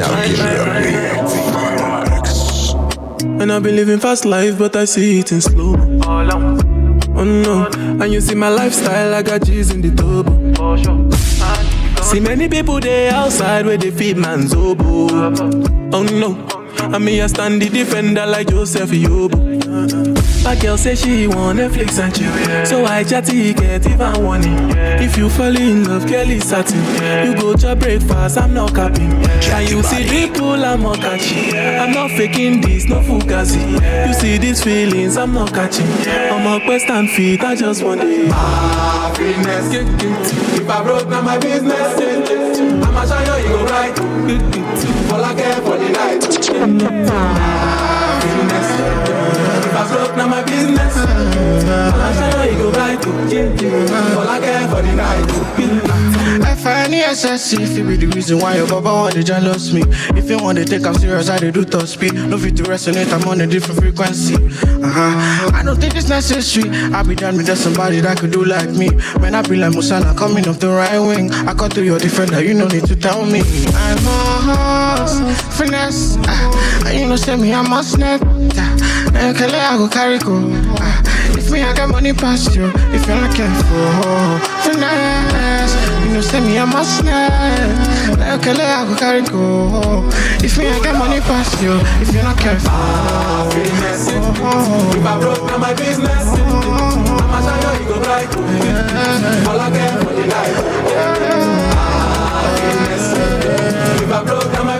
Now give me a beat. And I've been living fast life, but I see it in slow. Oh no, and you see my lifestyle, I got G's in the turbo. See many people there outside where they feed man's oboe. Oh no, I mean I stand the defender like Joseph Yobo. My girl say she want Netflix and chill, so I chatty get even warning. If you fall in love, Kelly satin, you go to breakfast, I'm not capping. And you see people, I'm not catching. I'm not faking this, no fugazi. You see these feelings, I'm not catching. I'm a quest and feet, I just want it. Happiness. If I broke, now my business. I'ma show you, you go right. All I care for the night. If I broke, now my business. I'ma show you, go right. All I care for the night. I find the SS if it be the reason why your baba want to jealous me. If you want to take I'm serious, I do top speed. No fit to resonate, I'm on a different frequency. Uh-huh. I don't think it's necessary. I be done with just somebody that could do like me. When I be like Musala coming off the right wing, I cut to your defender, you no need to tell me. I'm a horse, finesse. Uh, you know, say me, I'm a snap. Uh, okay, I go carry go. If me, I got money past you. If you're not careful, finesse. You know, say me, a snap. Okay, I go carry go. If me, I got money past you. If you're not careful, Happiness. If I broke, now my business. I'ma show you, go right. All I care for the night. Happiness. If I broke, now my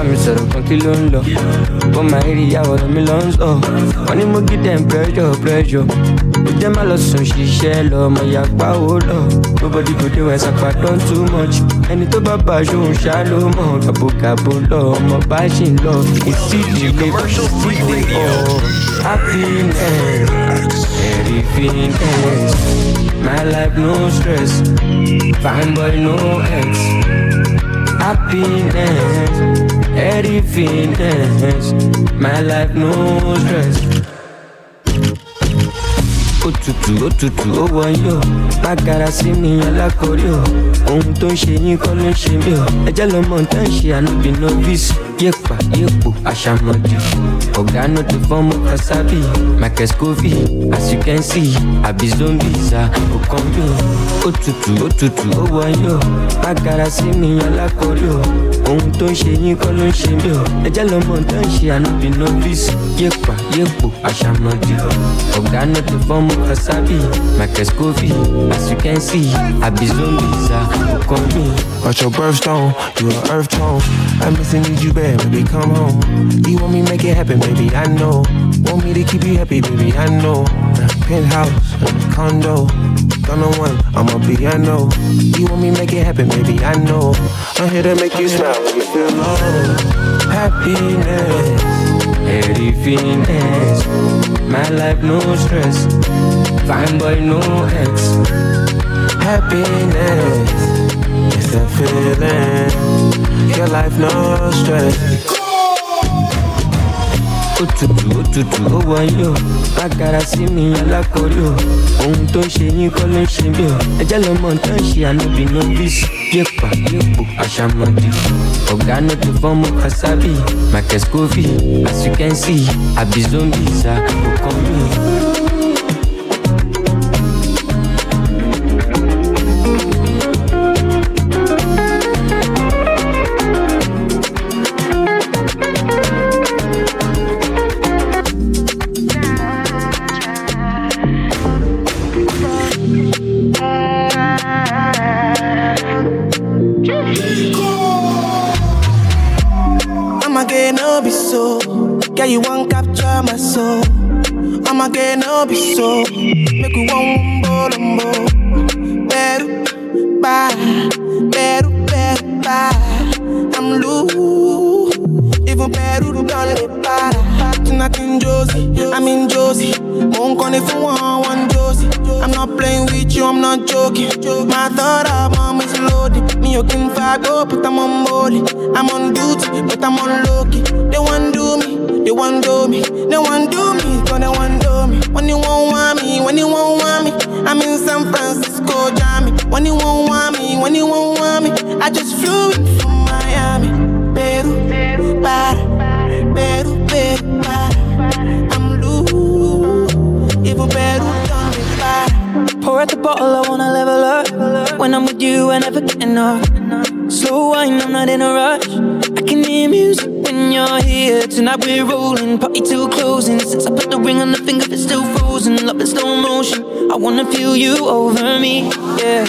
àlàyé mi bá mi sọ̀rọ̀ kan kí ló ń lọ? Wọ́n máa rí ìyàwó mi lọ ń sọ. Wọ́n ní mo give them pressure pressure. Ó jẹ́ má lọ sùn ṣiṣẹ́ lọ ọmọ ìyàpá ó lọ. Nobody go dey wẹ̀sà pàdán too much. Ẹni tó bá bá aṣọ òun ṣá ló mọ̀. Gàbogàbo lọ ọmọ bá ṣì ń ọ̀ oh. happiness everythingness my life no stress. Fine boy no ex. Happiness, everythingness. My life no stress. Òtútù òtútù ó o, má gara sí mi alákọ̀ọ́rí o. Ohun tó ń ṣe yín kọ́ ló ń ṣe mí o. Ẹjẹ́ lọmọ tá ń ṣe ànúbì novice. Yépa yépo àṣàmọ̀dì. Ọ̀gá náà ti fọ́mọ Kasabi. Michael Scovey, as you can see, àbí zombies à òkan. Òtútù òtútù ó wọ̀nyí o, má sí mi o. Ohun tó ń ṣe yín kọ́ ló ń ṣe mí o. Ẹjẹ́ lọmọ tá ń ṣe ànúbì novice. Yépa yépo àṣàmọ̀dì. Ọ̀gá náà ti fọ́mọ Kasabi. Michael Scovey, as you can see, àbí zombies à òkan mi o. Got your birthstone, you an earth tone. I need you bad, baby, come home. You want me make it happen, baby, I know. Want me to keep you happy, baby, I know. Penthouse, condo, gonna one, I'm a piano. You want me make it happen, baby, I know. I'm here to make you smile when you feel low. Happiness, everything Everythingness, my life no stress. Fine boy no ex. happiness. It's that feeling. Your life no stress. Òtútù òtútù ó má gara sí mi o. Ohun tó ń ṣe yín kọ́ ló ń ṣe mí o. Ẹjẹ́ lọmọ tó ń ṣe ànúbì novice. Yépa yépo àṣàmọ̀dì. Ọ̀gá náà ti fọ́mọ Kasabi. Michael Scovey, as you can see, àbí zombies o. be so. Make we one. Better. Better, better. I'm loose. Even better. Tonight in Josie, I'm in Josie. Won't call it for one, one Josie. I'm not playing with you, I'm not joking. My thought of mom is loaded. Me, you can up, oh, but I'm on molly. I'm on duty, but I'm on low. They want do me, they want do me, they want do me, you won't want me, when you won't want me, I'm in San Francisco, Jammy. When you won't want me, when you won't want me, I just flew in from Miami. Peru, para, Peru, Peru, para. I'm loose, even Peru done me para. Pour out the bottle, I wanna level up. When I'm with you, I never get enough. Slow wine, I'm not in a rush. I can hear music when you're here. Tonight we're rolling, party till closing. Since I put the ring on the finger, it's still frozen. Love in slow motion. I wanna feel you over me, yeah.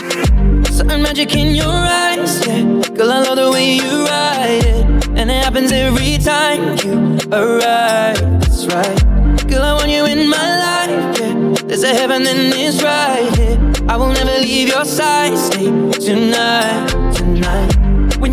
Certain magic in your eyes, yeah. Girl, I love the way you ride it. And it happens every time you arrive, that's right. Girl, I want you in my life, yeah. There's a heaven and it's right here. I will never leave your side. Stay tonight,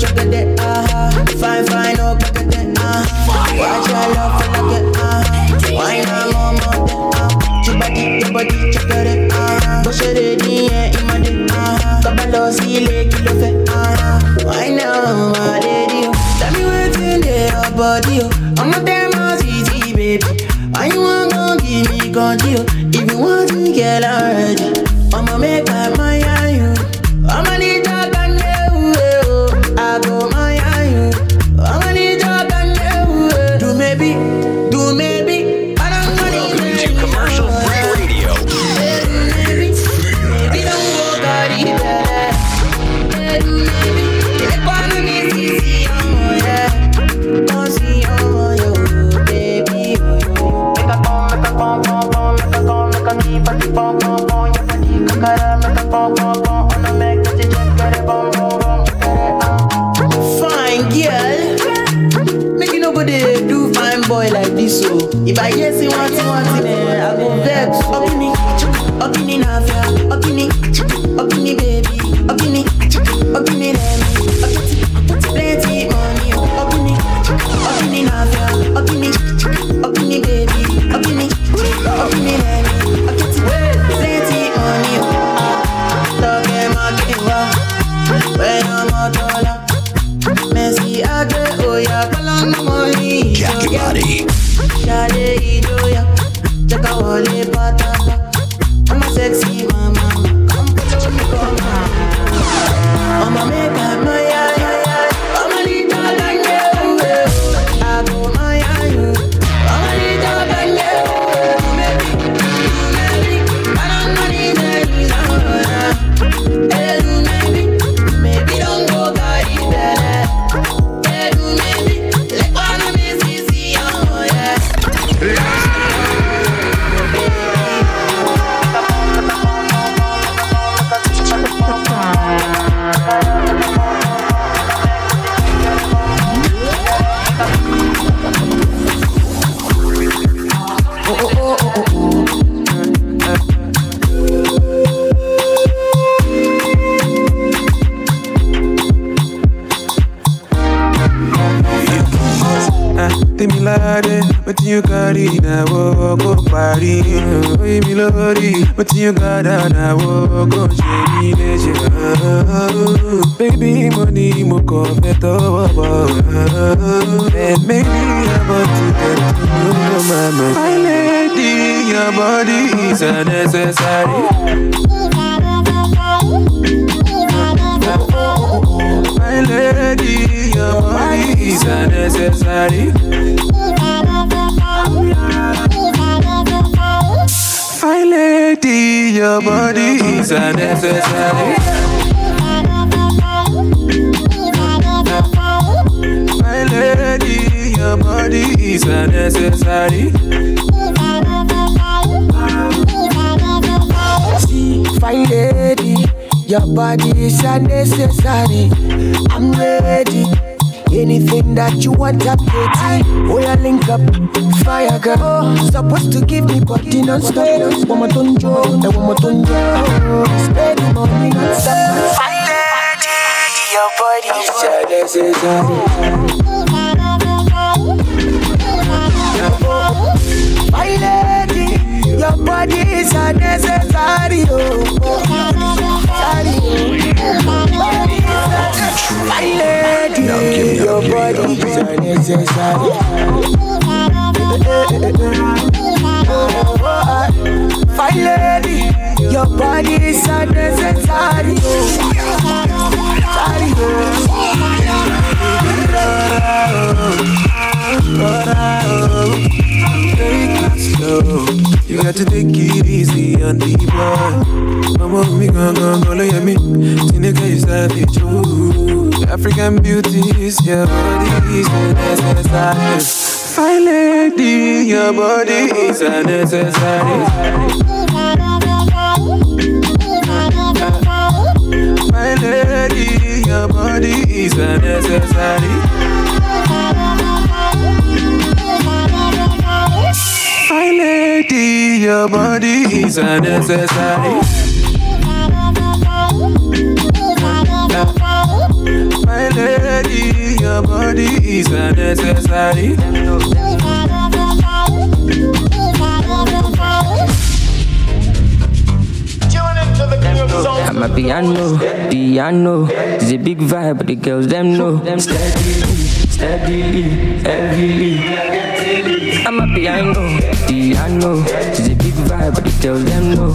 fat, I'm a Chaka wale patata. You gather wo go ṣe mí léṣe. baby mo ní mo kàn fẹ́ tọwọ́ bọ̀ and maybe about to get to know my my lady. your body is a a necessary. My lady, your body is a necessary. Fine lady, your body is unnecessary. I'm ready. Anything that you want, I'm ready. Oh, yeah, link up, fire girl. Supposed to give me body non-stop. One more tonjo, and one more tonjo. Spend the money non-stop. Your body is unnecessary. My lady, your body is unnecessary. Oh, Sorry, oh. Lady, your body is unnecessary. My lady, your body is unnecessary. Oh. Sorry, Take You got to take it easy on the boy. Mama, me gon' gon' go look at me. Tineke is savage, ooh. African beauty is your body is a necessary. Fine lady, your body is a necessary. My lady, your body is a necessary. Lady, your body is a necessary. My lady, your body is a necessary. I'm a piano, piano. It's a big vibe, but the girls them know. Steadily, steadily, heavily. I'm a piano, piano. It's a big vibe, but the girls them know.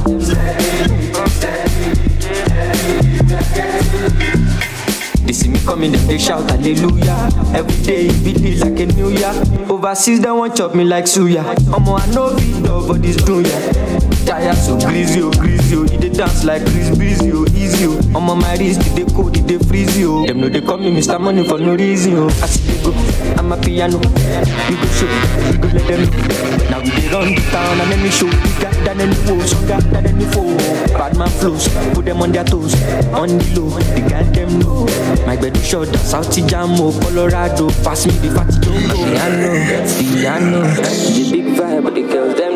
They see me coming, then they shout hallelujah. Every day it be like a new year. Overseas, they want chop me like suya. Omo, I know beat but this do ya. Tire so greasy, oh, greasy, oh. Dey dance like Chris Breezy, oh, easy, oh. Omo, my wrist, they cold, they freeze, oh. Them know they call me Mr. Money for no reason, oh. I see they go, I'm a piano. We go show, we go let them know. Now we dey run the town and any show bigger than any foe, stronger than any foe. Bad man flows, put them on their toes, on the low, the guy them know. My bed is short, South Jamo, oh. Colorado, pass me the fatty jumbo. Piano, piano, the big vibe, but the girls them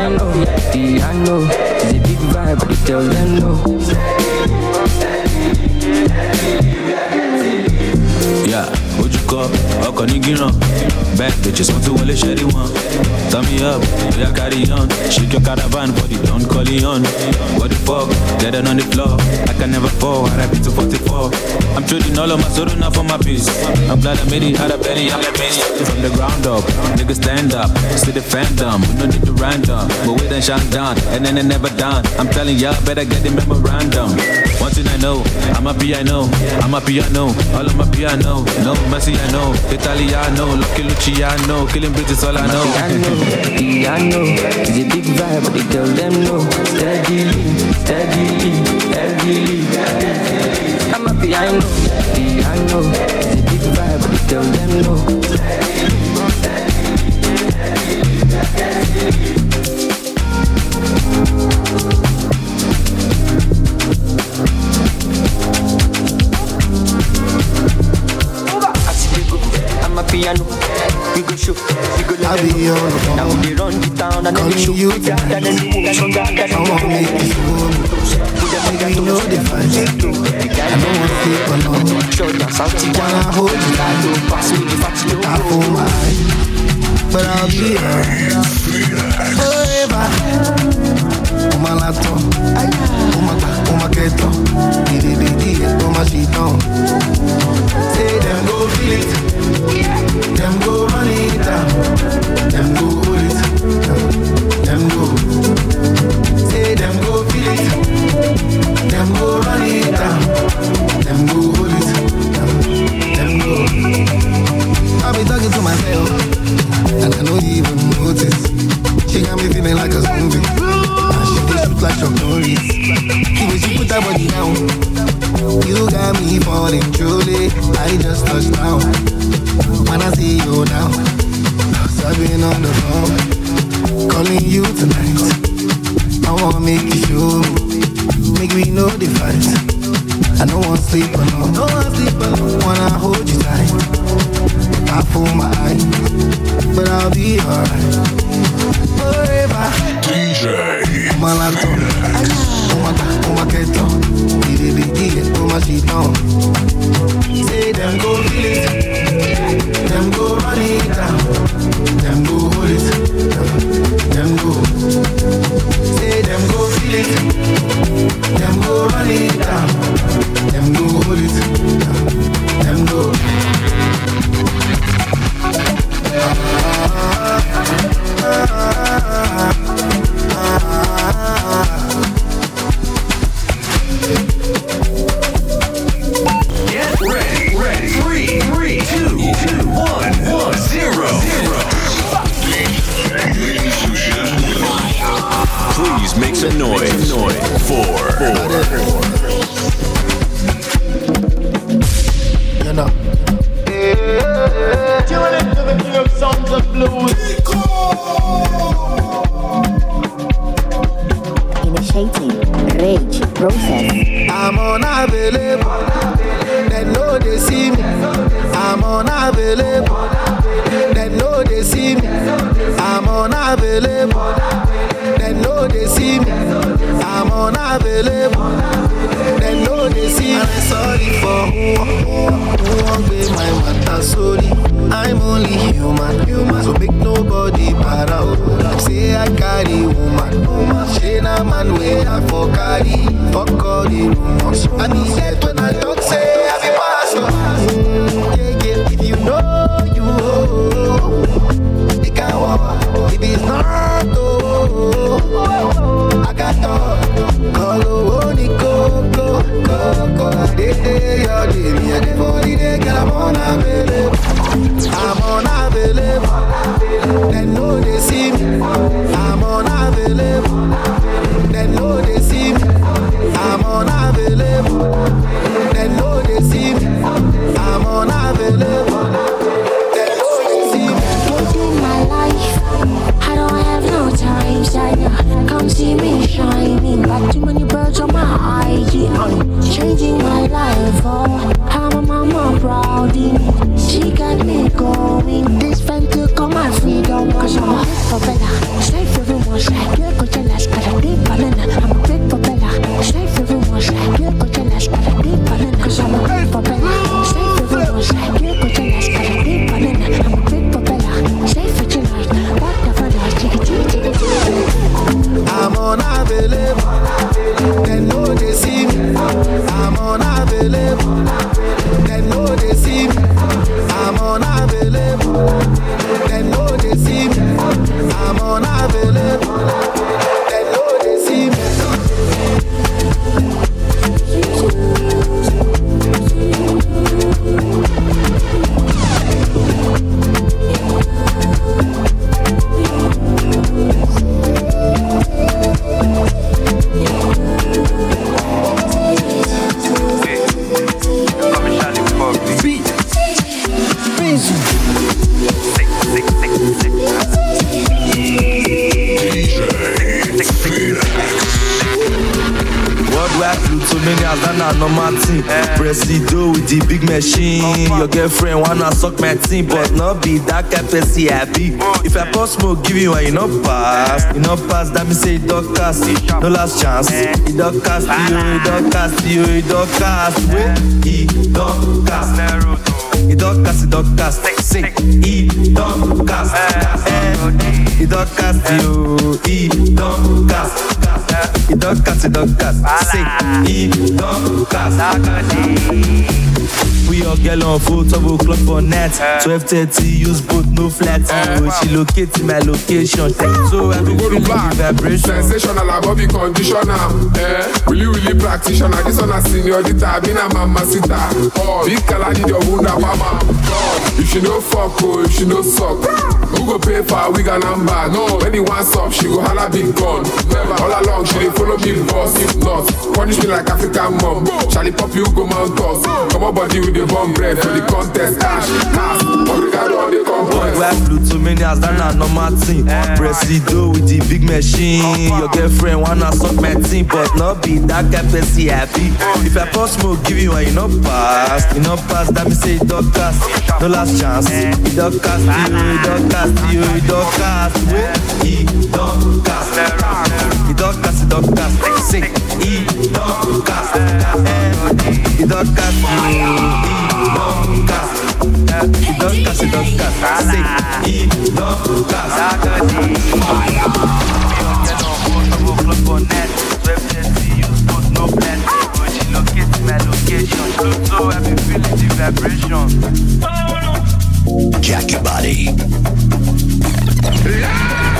I'm a piano, piano, the big vibe, but the girls them know. Ojúkọ ọkọ̀ ní gíràn bad bitches wọ́n ti wọlé ṣẹ́rí wọn. Turn me up, oya carry on. Shake your caravan the don calling on. What the fuck, dead on the floor. I can never fall, RIP to 44. I'm trading all of my sorrow now for my peace. I'm glad I made it, had a penny, I'm a penny. From the ground up, niggas stand up, see the fandom. We no need to random, but we done shine down, and then they never done. I'm telling y'all, better get the memorandum. One I know, I'm a piano, I'm a piano, all of my piano. No Messi, I know, Italiano, Lucky Luciano, killing bitches, all I know. Piano, piano, it's a big vibe, but the girls them know. Steadily, steadily, heavily. I'm a piano, piano, it's a big vibe, but the girls them know. I piano. We go show, we go let I them be know. on the phone. Now we run the town and then Calling we show you bigger than any woman, than any I wanna make you hold me. Know the fight. I don't want to sleep alone. Short and salty When I hold you tight, Don't pass me the fatty I hold my eye. But I'll be here forever malato, umaka, umaketo, didididi, umashito. Say them go feel it, them go run it down, them go hold it, them go. Say them go feel it, them go run it down, them go hold it, them go. I be talking to myself, and I don't even notice. She got me feeling like a zombie. You put that one down. You got me falling truly. I just touched down. When I see you now, I've on the phone, calling you tonight. I wanna make you show me, make me know the fight. I don't wanna sleep alone, don't wanna sleep alone. Wanna hold you tight, I fool my eyes, but I'll be alright. Forever. DJ. Malato, uma uma keto, didi didi, uma shito. Say for carry. Dead when I talk say for rumors, good girlfriend wanna suck my team, but not be that kind person I. If I pour smoke, give you one, you no pass. You no pass, that me say it don't cast. No last chance. It don't cast you, it don't cast you, it don't cast. It don't cast. It don't cast, it don't cast. It don't cast. Eh, It don't We all get on full double clock for net. 12:30, eh. use both no flat. Oh, she locate my location. Eh. So I be feeling the back. vibration. Sensational, I body conditioner. Eh? Really, really practitioner. This one a senior been a mama sita. Oh, big kala need your wound mama. God, if you no fuck, oh, if you no suck. Who go pay for wig and number? No. When he wants up, she go holla big gun. Never All along, she dey follow me boss. If not, punish me like African mom. Charlie pop you go mount us. Come on, body with the bomb bread for the contest. Cash, cash, obrigado on Boy. I flew too many hours, that na normal thing. Presido with the big machine. Your girlfriend wanna suck my team, but not be that kind person happy. If I pour smoke, give you and you not pass, you not pass. That me say it don't cast, no last chance. It don't cast you, it don't cast you, it don't cast. It don't cast. It don't cast, it don't cast. Sing, it don't cast. Eh, It don't cast you, it don't cast. Maria, dança, se dança, fala. E nosso casado de Maria. Eu body. Yeah!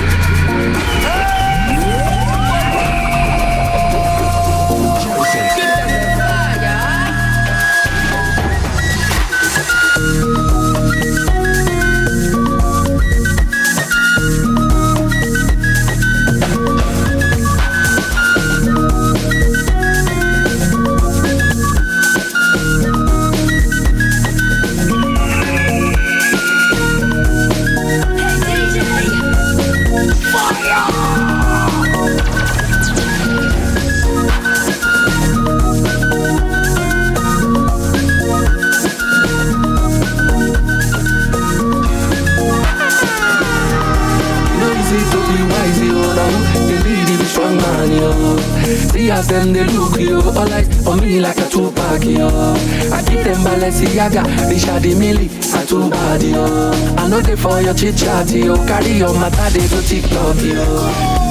Chit chat, yo. Oh, carry your matter, they do TikTok, yo.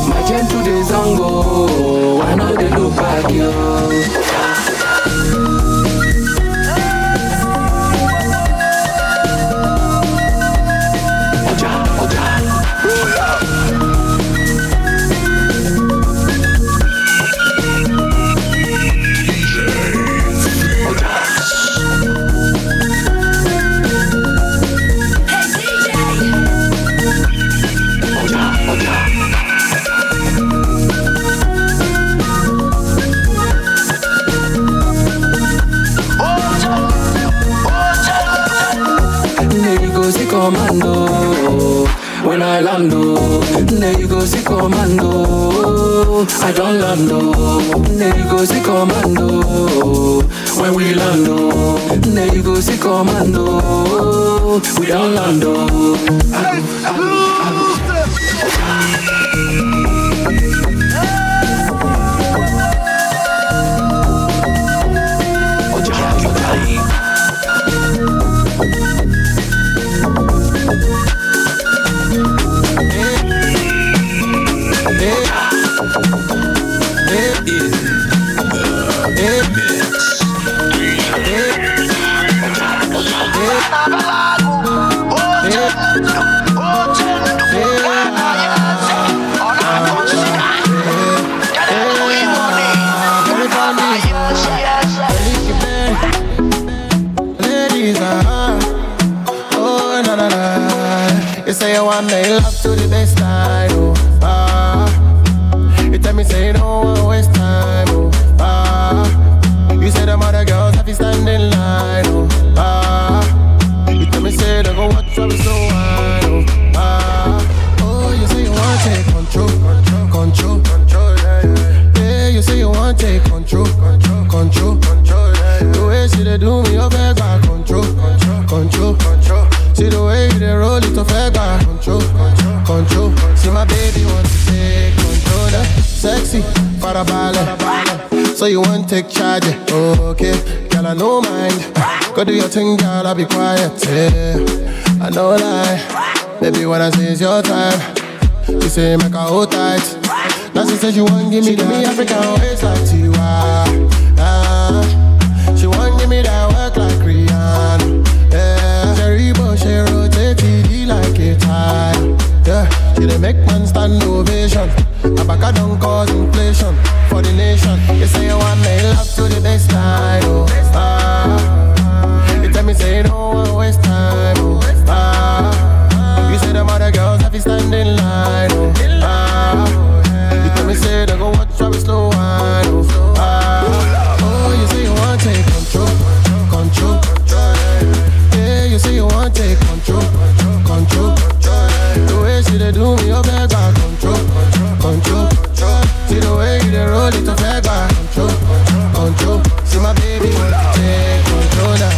My gentle days on go. I know they look back, yo. Oh, there you go, see commando. When we land, oh, there you go, see commando. We don't land, oh. You say bala. So you want take charge, okay? Girl, I know mind. Go do your thing, girl, I'll be quiet. Yeah. I know lie. Baby, when I say it's your time, you say make her hold tight. Now she say she want give me the me African waist like Tiwa. Ah, she want give me that work like Rihanna. Yeah, Cherry Bush, she rotate TD like a tire. Yeah, she dey make man stand ovation. Abaka don't cause inflation for the nation. You say you want my love to the best time, oh. Ah. You tell me say you don't waste time, oh. Ah. You say the other girls have you standing line, oh. lè tó fẹ́ gbà ọjọ́ ọjọ́ sí my baby jẹ́ kọ̀ńtọ́là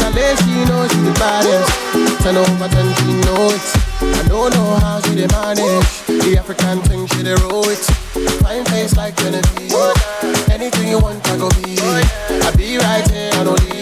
kàlẹ́ sí iná sí the baddest. Ten over ten she know it I don't know how she dey manage. The African thing she dey roll it fine face like Genevieve anything you want I go be. I be right here I don't leave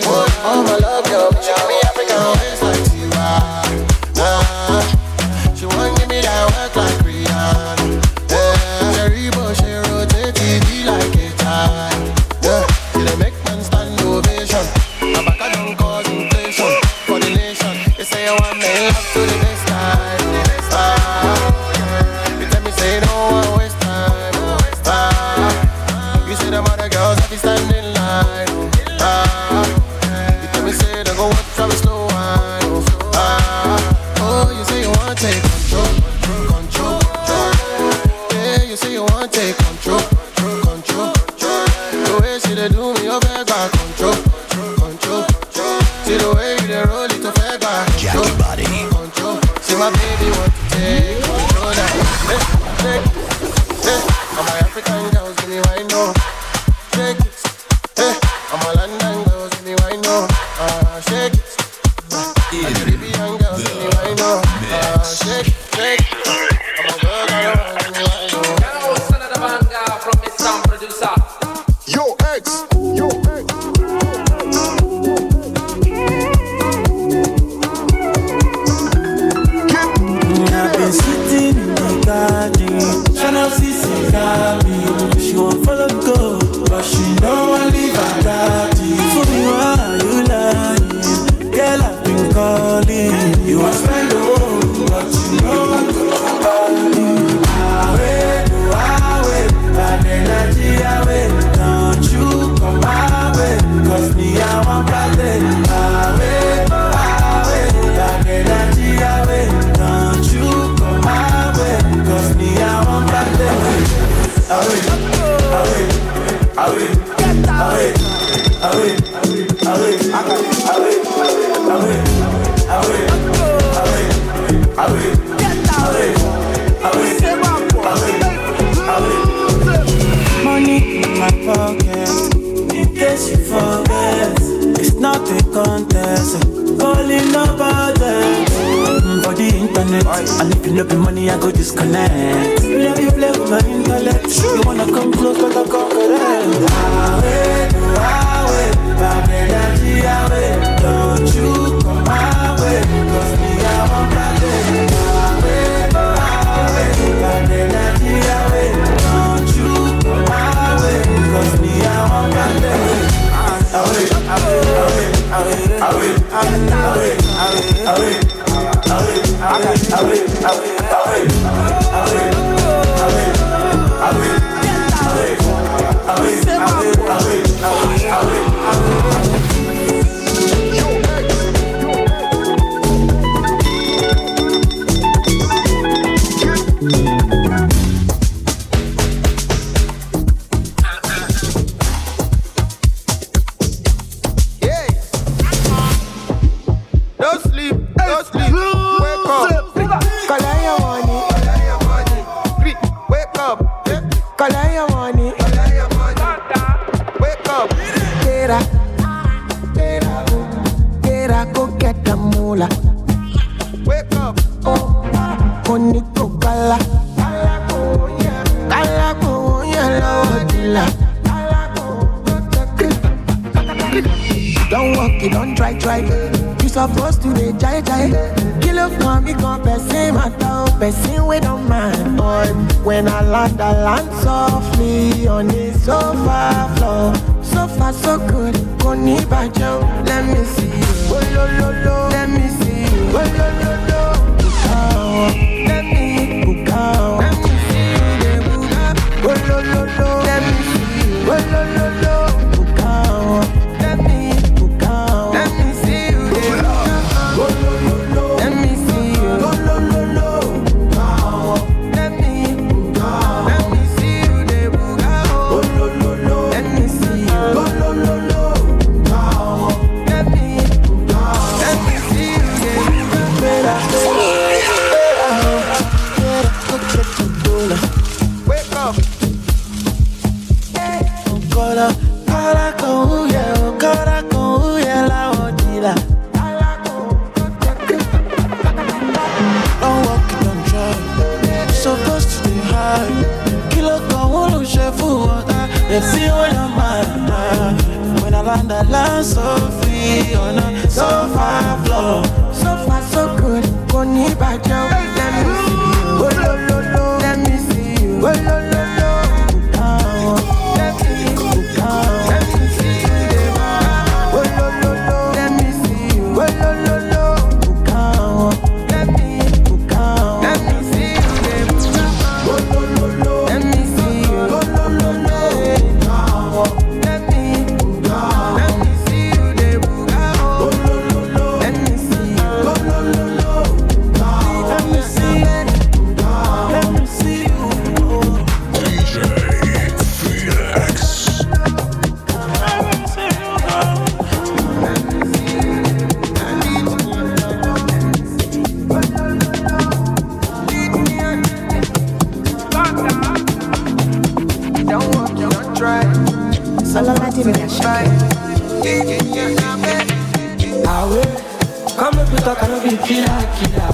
come up with a kind of killer, killer.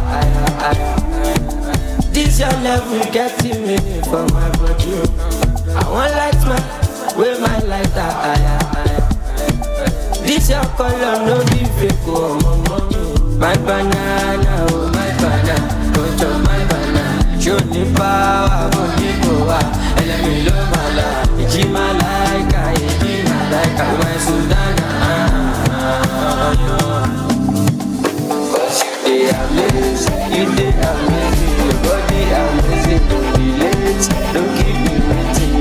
This your level getting me for my body. I want light man, with my lighter. Aya. This your color, no be fake, oh. My banana, oh, my banana. Go to my banana. Show me power, go me power. Elemi lo mala, iji malaika, iji malaika. My Sudana, ah, ah, ah, Cause you dey amazing, your body amazing, don't be late, don't keep me waiting,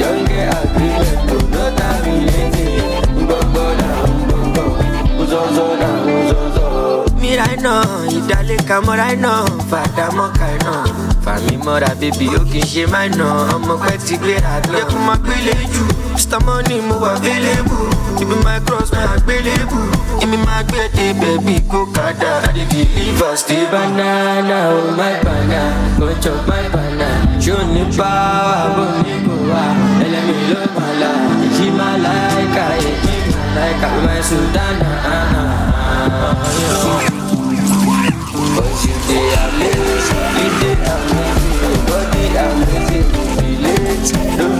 don't get agreement, no no terminating, gbogbo na gbogbo, uzozo na uzozo. Mira iná, ìdálẹ́ka mọ́ra iná, fàdà mọ́ka iná. Fàmí mọ́ra bébí ó kì í ṣe máa ná, ọmọ pẹ́ ti gbéra náà. Lẹ́kùn máa gbélé jù, Mr. Money mo wà available. Ibi my cross máa gbélébù. Èmi máa gbé dé bẹ̀bí kó kàdá. I dey deliver stay banana, oh my banana, go chop my banana. O ní power, bó ní kò wá? Ẹlẹ́mi ló máa la, èjì máa láìka, èjì máa láìka. My Sudana, ah, ah, ah, yeah. Cause you dey amazing, you dey amazing, your body amazing, don't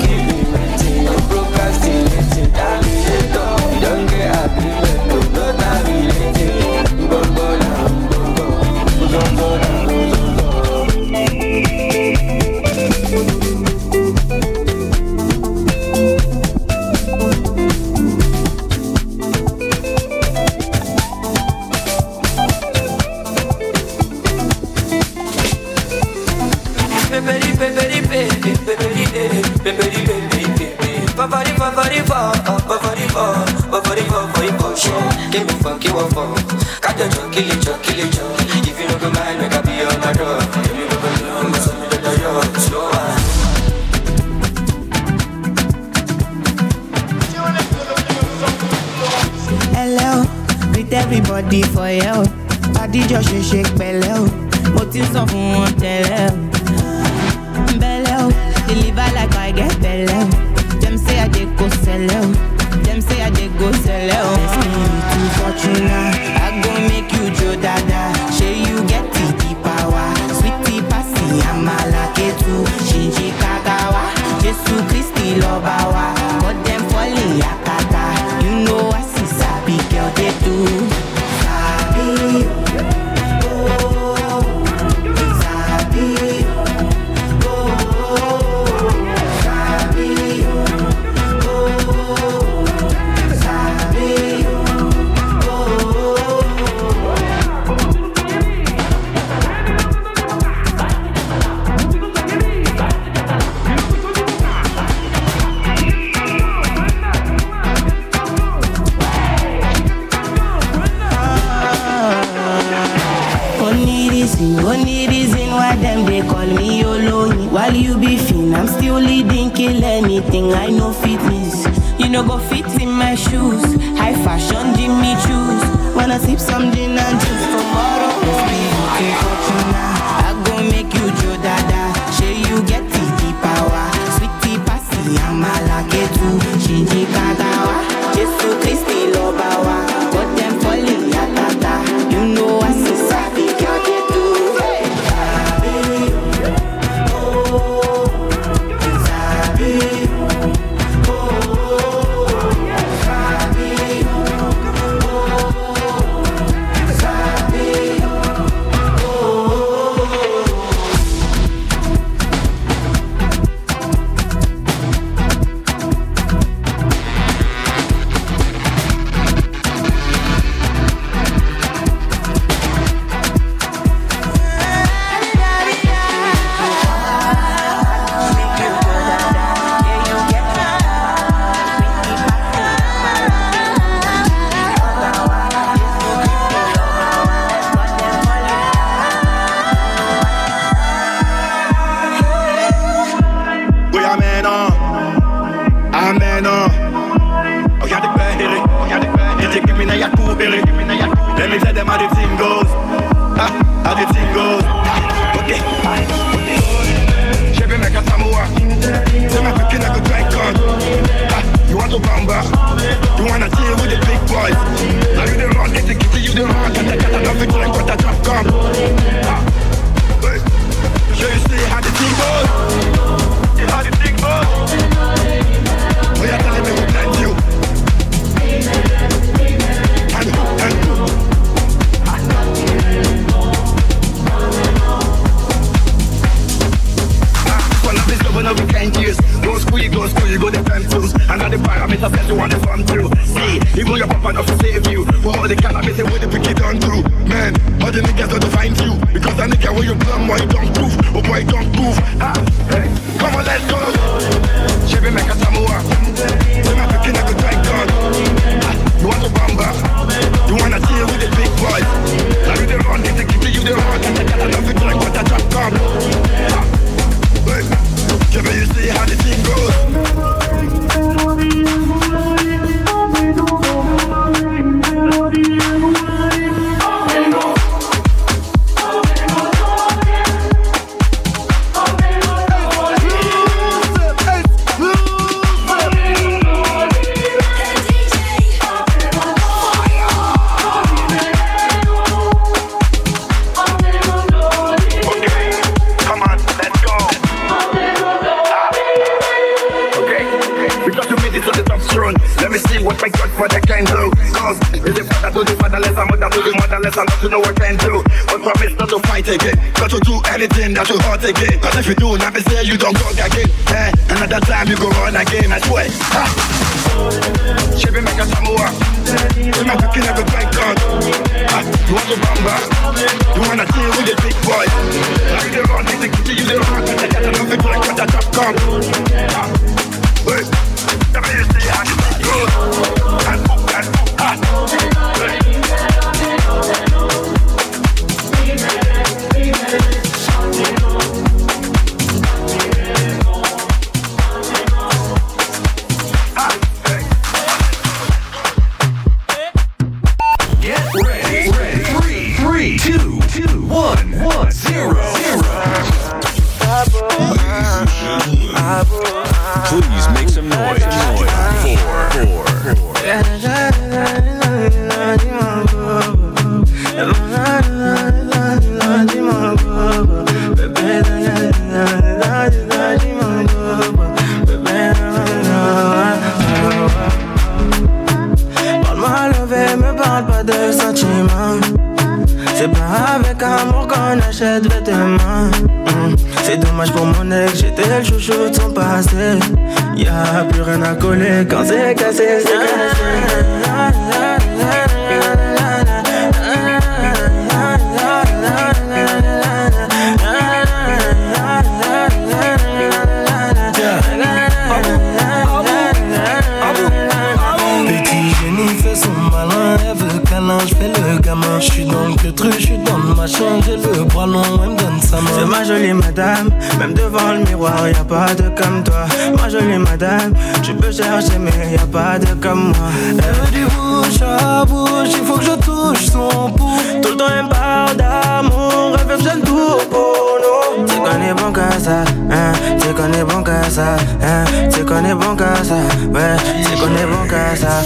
one, one, zero, zero. Please make some noise. Some noise. Mm. C'est dommage pour mon ex, j'étais le chouchou de son passé. Y'a plus rien à coller quand c'est c'est cassé. je suis dans le truc, je suis dans ma machin, j'ai le bras long, elle me donne sa main. C'est ma jolie madame, même devant le miroir, y a pas de comme toi. Ma jolie madame, tu peux chercher, mais y a pas de comme moi. Elle veut du bouche à bouche, il faut que je touche son pouce. Tout le temps, elle me parle d'amour, elle veut que je le oh non. Tu connais bon qu'à ça, hein, tu connais bon qu'à ça, hein, tu connais bon qu'à ça, ouais, tu connais bon qu'à ça.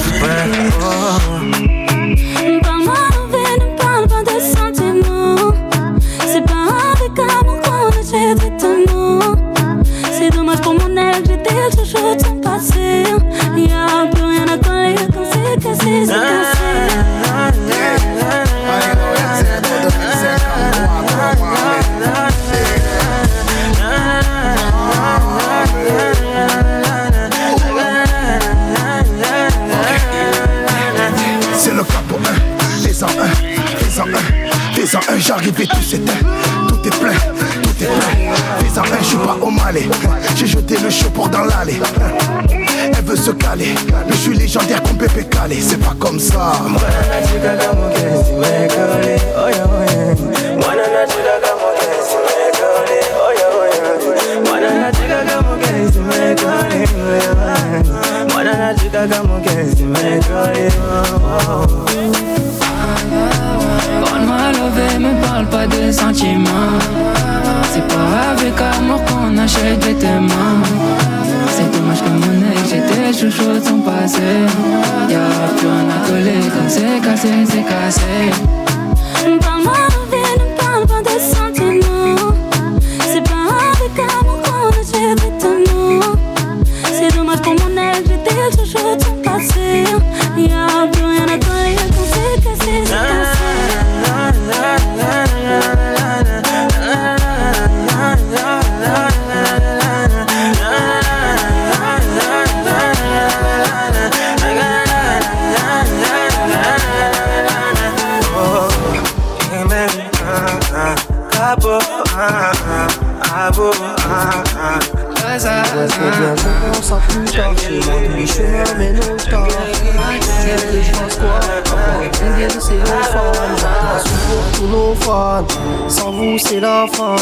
arrivé, tout s'éteint, tout est plein, tout est plein. Désormais, je suis pas au malais, j'ai jeté le chaud pour dans l'allée. Elle veut se caler, mais je suis légendaire comme Pépé Calé, c'est pas comme ça. Quand m'a levé, me parle pas de sentiments. C'est pas avec amour qu'on achète des témoins. C'est dommage que mon ex, j'étais chouchou de son passé. Y'a plus rien à coller, comme c'est cassé, c'est cassé. Pas mauvais, ne parle pas de sentiments. C'est pas avec amour qu'on achète des témoins. C'est dommage que mon ex, j'étais chouchou de son passé. Yeah. Ouais, faut bien qu'on pense plus tard. J'ai monté les chemins, mais non tard. Qu'est-ce que je pense quoi On vient de ses fans. Toujours pour nos fans. Sans vous, c'est la fin.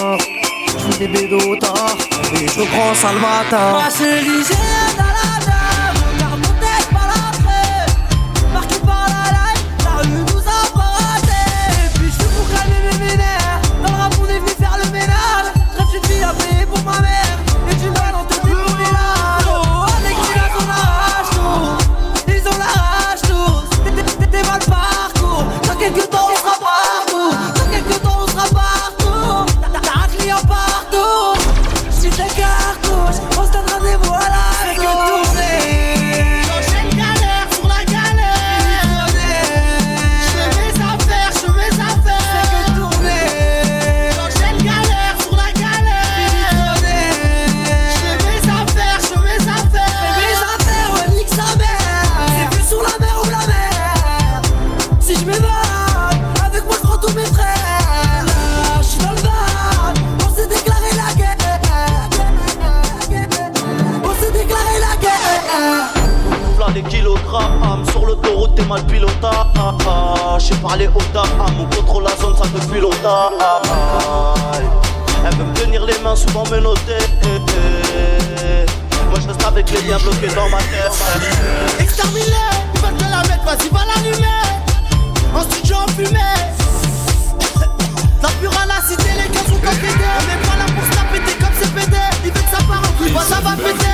Je vous des bédos. Et je prends ça le matin. Moi je reste avec les liens bloqués dans ma tête. Exterminé, ils veulent me la mettre, vas-y, va l'allumer. En studio en fumée. La pure à la cité, les gars sont comme On est pas là pour se la péter comme c'est pédé. Il que ça part en couille, ça va péter.